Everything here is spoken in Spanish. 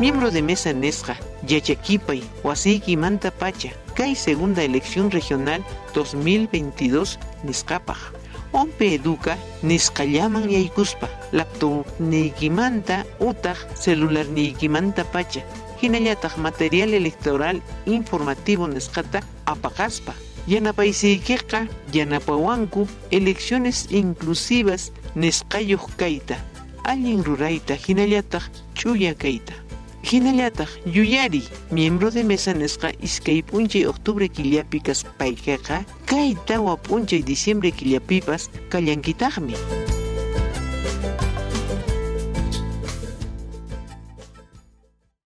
Miembro de mesa Nesqa, Yachakipay, Wasiki Manta Pacha, Kai Segunda Elección Regional 2022 Nescapaj. Ompe educa Nescallaman Yaikuspa, laptop Nikimanta Utah, celular Nikimanta Pacha, Hinayatag material electoral informativo Nescata Apakaspa. Yanapaysiykika, Yanapawanku, elecciones inclusivas Nescayuj Kaita, Allin Ruraita, Hinayatag Chuya. Hinallataq yuyari miembro de mesa nisqa iskay p'unchay octubre killapikas paykaqa kay tawa p'unchay diciembre killapipas kallankitaqmi